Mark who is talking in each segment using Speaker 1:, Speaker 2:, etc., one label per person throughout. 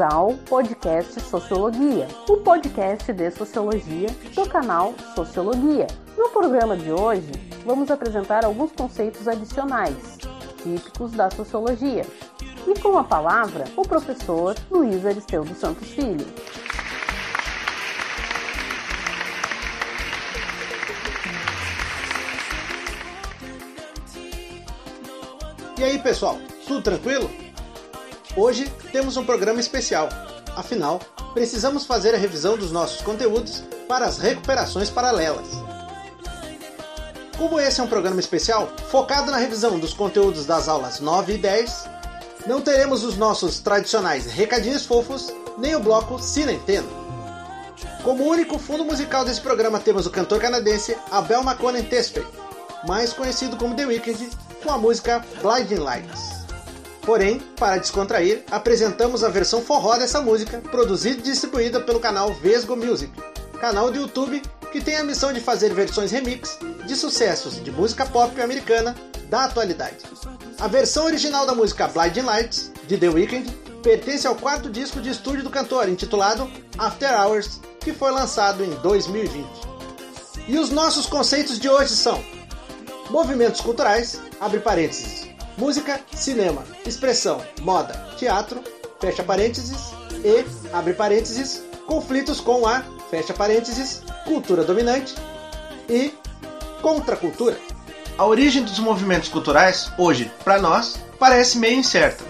Speaker 1: ao podcast Sociologia, o podcast de sociologia do canal Sociologia. No programa de hoje, vamos apresentar alguns conceitos adicionais, típicos da sociologia. E com a palavra, o professor Luiz Aristeu dos Santos Filho.
Speaker 2: E aí, pessoal, tudo tranquilo? Hoje temos um programa especial. Afinal, precisamos fazer a revisão dos nossos conteúdos para as recuperações paralelas. Como esse é um programa especial focado na revisão dos conteúdos das aulas 9 e 10, não teremos os nossos tradicionais recadinhos fofos nem o bloco Cinenteno. Como único fundo musical desse programa temos o cantor canadense Abel McConan Tesfaye, mais conhecido como The Weeknd, com a música Blinding Lights. Porém, para descontrair, apresentamos a versão forró dessa música, produzida e distribuída pelo canal Vesgo Music, canal do YouTube que tem a missão de fazer versões remix de sucessos de música pop americana da atualidade. A versão original da música Blinding Lights, de The Weeknd, pertence ao quarto disco de estúdio do cantor, intitulado After Hours, que foi lançado em 2020. E os nossos conceitos de hoje são movimentos culturais, abre parênteses, música, cinema, expressão, moda, teatro, fecha parênteses, e, abre parênteses, conflitos com a, fecha parênteses, cultura dominante e contracultura. A origem dos movimentos culturais, hoje, para nós, parece meio incerta.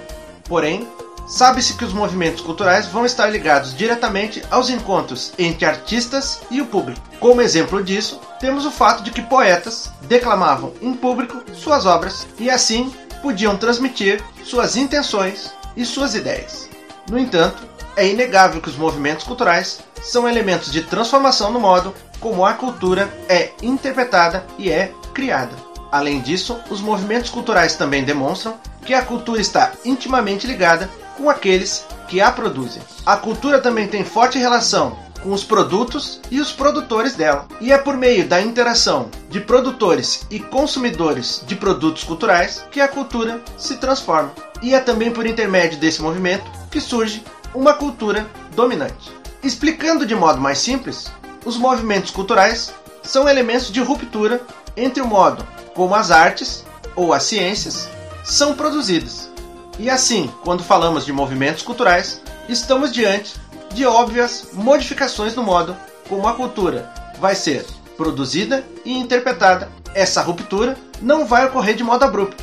Speaker 2: Porém, sabe-se que os movimentos culturais vão estar ligados diretamente aos encontros entre artistas e o público. Como exemplo disso, temos o fato de que poetas declamavam em público suas obras e assim podiam transmitir suas intenções e suas ideias. No entanto, é inegável que os movimentos culturais são elementos de transformação no modo como a cultura é interpretada e é criada. Além disso, os movimentos culturais também demonstram que a cultura está intimamente ligada com aqueles que a produzem. A cultura também tem forte relação com os produtos e os produtores dela. E é por meio da interação de produtores e consumidores de produtos culturais que a cultura se transforma. E é também por intermédio desse movimento que surge uma cultura dominante. Explicando de modo mais simples, os movimentos culturais são elementos de ruptura entre o modo como as artes ou as ciências são produzidas. E assim, quando falamos de movimentos culturais, estamos diante de óbvias modificações no modo como a cultura vai ser produzida e interpretada. Essa ruptura não vai ocorrer de modo abrupto.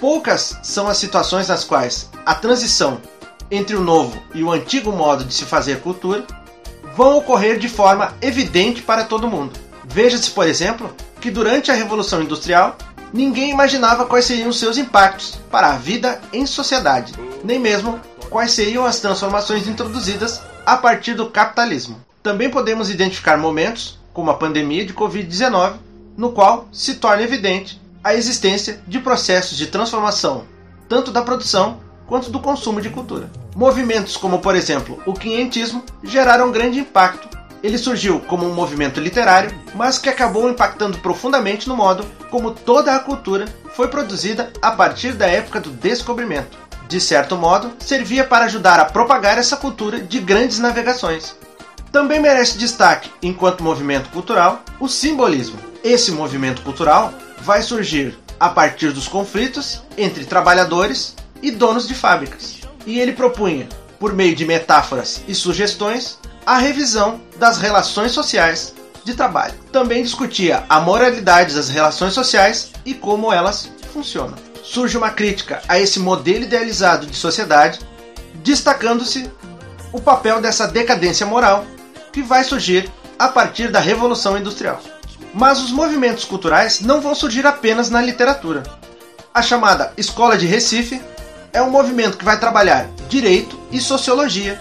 Speaker 2: Poucas são as situações nas quais a transição entre o novo e o antigo modo de se fazer cultura vão ocorrer de forma evidente para todo mundo. Veja-se, por exemplo, que durante a Revolução Industrial ninguém imaginava quais seriam seus impactos para a vida em sociedade, nem mesmo quais seriam as transformações introduzidas a partir do capitalismo. Também podemos identificar momentos, como a pandemia de Covid-19, no qual se torna evidente a existência de processos de transformação, tanto da produção quanto do consumo de cultura. Movimentos como, por exemplo, o quinhentismo geraram grande impacto. Ele surgiu como um movimento literário, mas que acabou impactando profundamente no modo como toda a cultura foi produzida a partir da época do descobrimento de certo modo, servia para ajudar a propagar essa cultura de grandes navegações. Também merece destaque, enquanto movimento cultural, o simbolismo. Esse movimento cultural vai surgir a partir dos conflitos entre trabalhadores e donos de fábricas. E ele propunha, por meio de metáforas e sugestões, a revisão das relações sociais de trabalho. Também discutia a moralidade das relações sociais e como elas funcionam surge uma crítica a esse modelo idealizado de sociedade, destacando-se o papel dessa decadência moral que vai surgir a partir da Revolução Industrial. Mas os movimentos culturais não vão surgir apenas na literatura. A chamada Escola de Recife é um movimento que vai trabalhar direito e sociologia,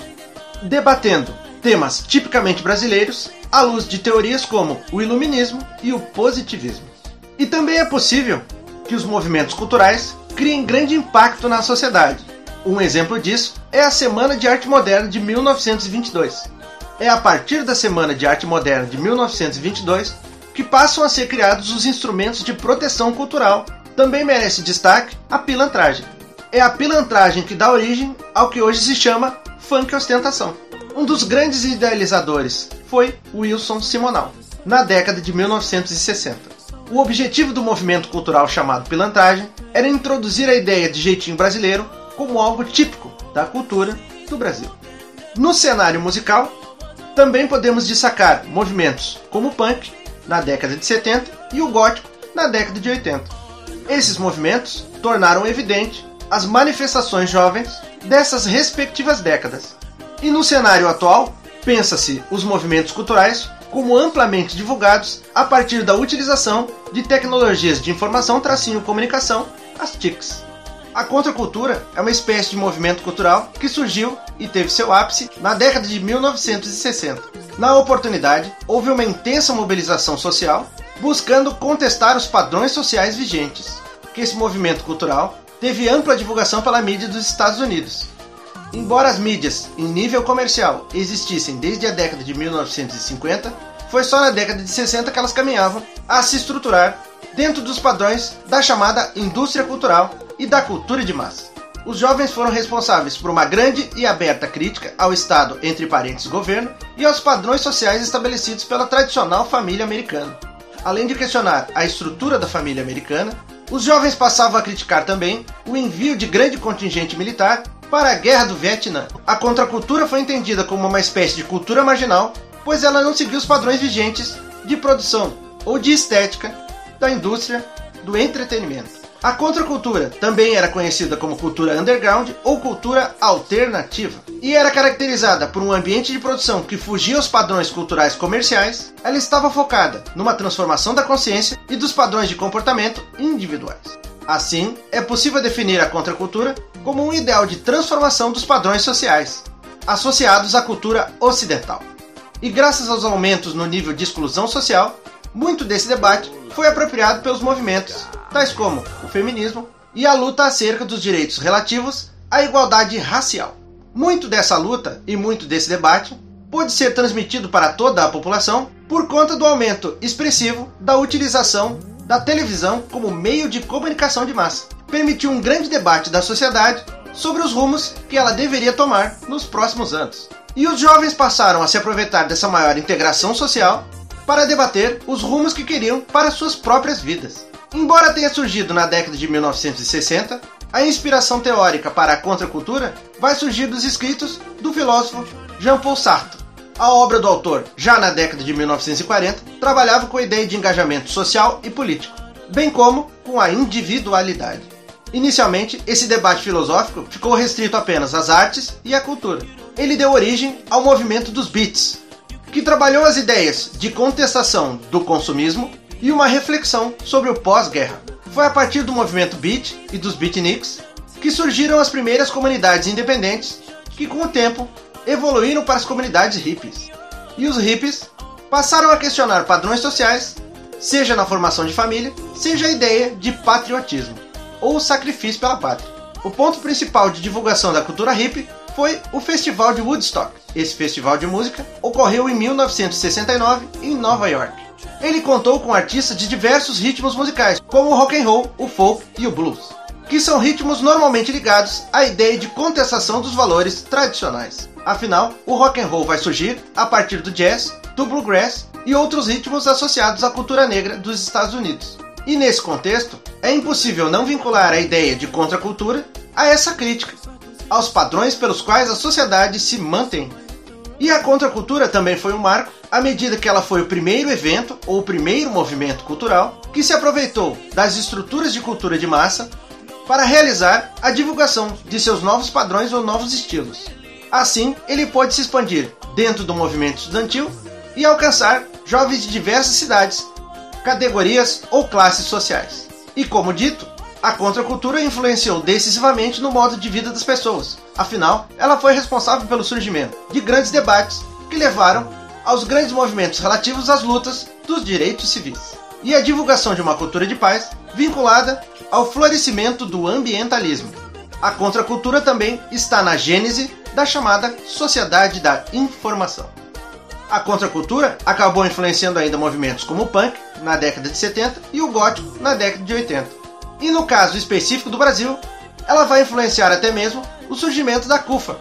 Speaker 2: debatendo temas tipicamente brasileiros à luz de teorias como o iluminismo e o positivismo. E também é possível que os movimentos culturais criem grande impacto na sociedade. Um exemplo disso é a Semana de Arte Moderna de 1922. É a partir da Semana de Arte Moderna de 1922 que passam a ser criados os instrumentos de proteção cultural. Também merece destaque a pilantragem. É a pilantragem que dá origem ao que hoje se chama funk ostentação. Um dos grandes idealizadores foi Wilson Simonal, na década de 1960. O objetivo do movimento cultural chamado pilantragem era introduzir a ideia de jeitinho brasileiro como algo típico da cultura do Brasil. No cenário musical, também podemos destacar movimentos como o punk, na década de 70, e o gótico, na década de 80. Esses movimentos tornaram evidente as manifestações jovens dessas respectivas décadas. E no cenário atual, pensa-se os movimentos culturais como amplamente divulgados a partir da utilização de tecnologias de informação tracinho comunicação, as TICs. A contracultura é uma espécie de movimento cultural que surgiu e teve seu ápice na década de 1960. Na oportunidade, houve uma intensa mobilização social buscando contestar os padrões sociais vigentes, que esse movimento cultural teve ampla divulgação pela mídia dos Estados Unidos. Embora as mídias em nível comercial existissem desde a década de 1950, foi só na década de 60 que elas caminhavam a se estruturar dentro dos padrões da chamada indústria cultural e da cultura de massa. Os jovens foram responsáveis por uma grande e aberta crítica ao Estado, entre parênteses governo, e aos padrões sociais estabelecidos pela tradicional família americana. Além de questionar a estrutura da família americana, os jovens passavam a criticar também o envio de grande contingente militar para a Guerra do Vietnã. A contracultura foi entendida como uma espécie de cultura marginal, pois ela não seguia os padrões vigentes de produção ou de estética da indústria do entretenimento. A contracultura também era conhecida como cultura underground ou cultura alternativa e era caracterizada por um ambiente de produção que fugia aos padrões culturais comerciais. Ela estava focada numa transformação da consciência e dos padrões de comportamento individuais. Assim, é possível definir a contracultura como um ideal de transformação dos padrões sociais associados à cultura ocidental. E graças aos aumentos no nível de exclusão social, muito desse debate foi apropriado pelos movimentos tais como o feminismo e a luta acerca dos direitos relativos à igualdade racial. Muito dessa luta e muito desse debate pôde ser transmitido para toda a população por conta do aumento expressivo da utilização da televisão como meio de comunicação de massa. Permitiu um grande debate da sociedade sobre os rumos que ela deveria tomar nos próximos anos. E os jovens passaram a se aproveitar dessa maior integração social para debater os rumos que queriam para suas próprias vidas. Embora tenha surgido na década de 1960, a inspiração teórica para a contracultura vai surgir dos escritos do filósofo Jean-Paul Sartre. A obra do autor, já na década de 1940, trabalhava com a ideia de engajamento social e político, bem como com a individualidade. Inicialmente, esse debate filosófico ficou restrito apenas às artes e à cultura. Ele deu origem ao movimento dos beats, que trabalhou as ideias de contestação do consumismo e uma reflexão sobre o pós-guerra. Foi a partir do movimento beat e dos beatniks que surgiram as primeiras comunidades independentes que, com o tempo, evoluíram para as comunidades hippies. E os hippies passaram a questionar padrões sociais, seja na formação de família, seja a ideia de patriotismo ou sacrifício pela pátria. O ponto principal de divulgação da cultura hippie foi o Festival de Woodstock. Esse festival de música ocorreu em 1969 em Nova York. Ele contou com artistas de diversos ritmos musicais, como o rock and roll, o folk e o blues, que são ritmos normalmente ligados à ideia de contestação dos valores tradicionais. Afinal, o rock and roll vai surgir a partir do jazz, do bluegrass e outros ritmos associados à cultura negra dos Estados Unidos. E nesse contexto, é impossível não vincular a ideia de contracultura a essa crítica, aos padrões pelos quais a sociedade se mantém. E a contracultura também foi um marco à medida que ela foi o primeiro evento ou o primeiro movimento cultural que se aproveitou das estruturas de cultura de massa para realizar a divulgação de seus novos padrões ou novos estilos. Assim, ele pode se expandir dentro do movimento estudantil e alcançar jovens de diversas cidades, categorias ou classes sociais. E como dito, a contracultura influenciou decisivamente no modo de vida das pessoas. Afinal, ela foi responsável pelo surgimento de grandes debates que levaram aos grandes movimentos relativos às lutas dos direitos civis e a divulgação de uma cultura de paz vinculada ao florescimento do ambientalismo. A contracultura também está na gênese da chamada sociedade da informação. A contracultura acabou influenciando ainda movimentos como o punk na década de 70 e o gótico na década de 80. E no caso específico do Brasil, ela vai influenciar até mesmo o surgimento da CUFA,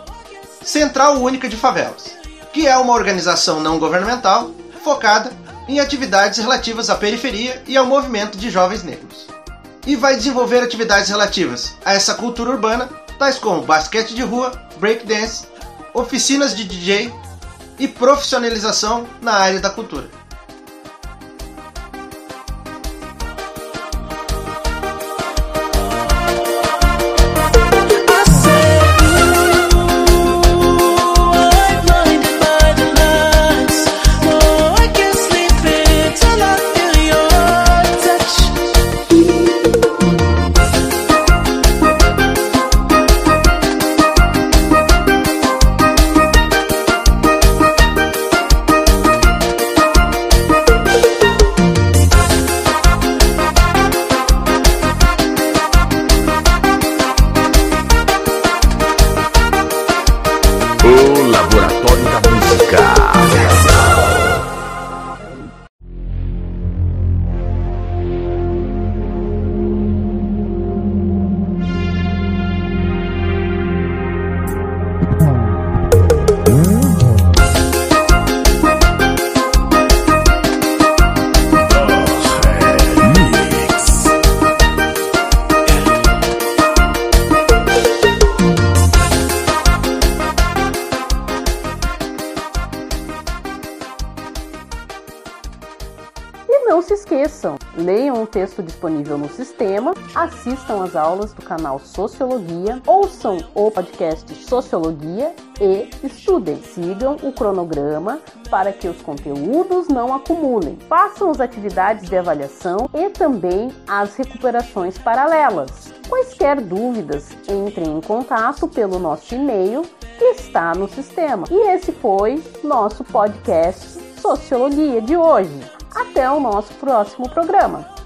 Speaker 2: Central Única de Favelas, que é uma organização não governamental focada em atividades relativas à periferia e ao movimento de jovens negros. E vai desenvolver atividades relativas a essa cultura urbana, tais como basquete de rua, breakdance, oficinas de DJ e profissionalização na área da cultura.
Speaker 1: Esqueçam, leiam o texto disponível no sistema, assistam às aulas do canal Sociologia, ouçam o podcast Sociologia e estudem. Sigam o cronograma para que os conteúdos não acumulem. Façam as atividades de avaliação e também as recuperações paralelas. Quaisquer dúvidas, entrem em contato pelo nosso e-mail que está no sistema. E esse foi nosso podcast Sociologia de hoje. Até o nosso próximo programa.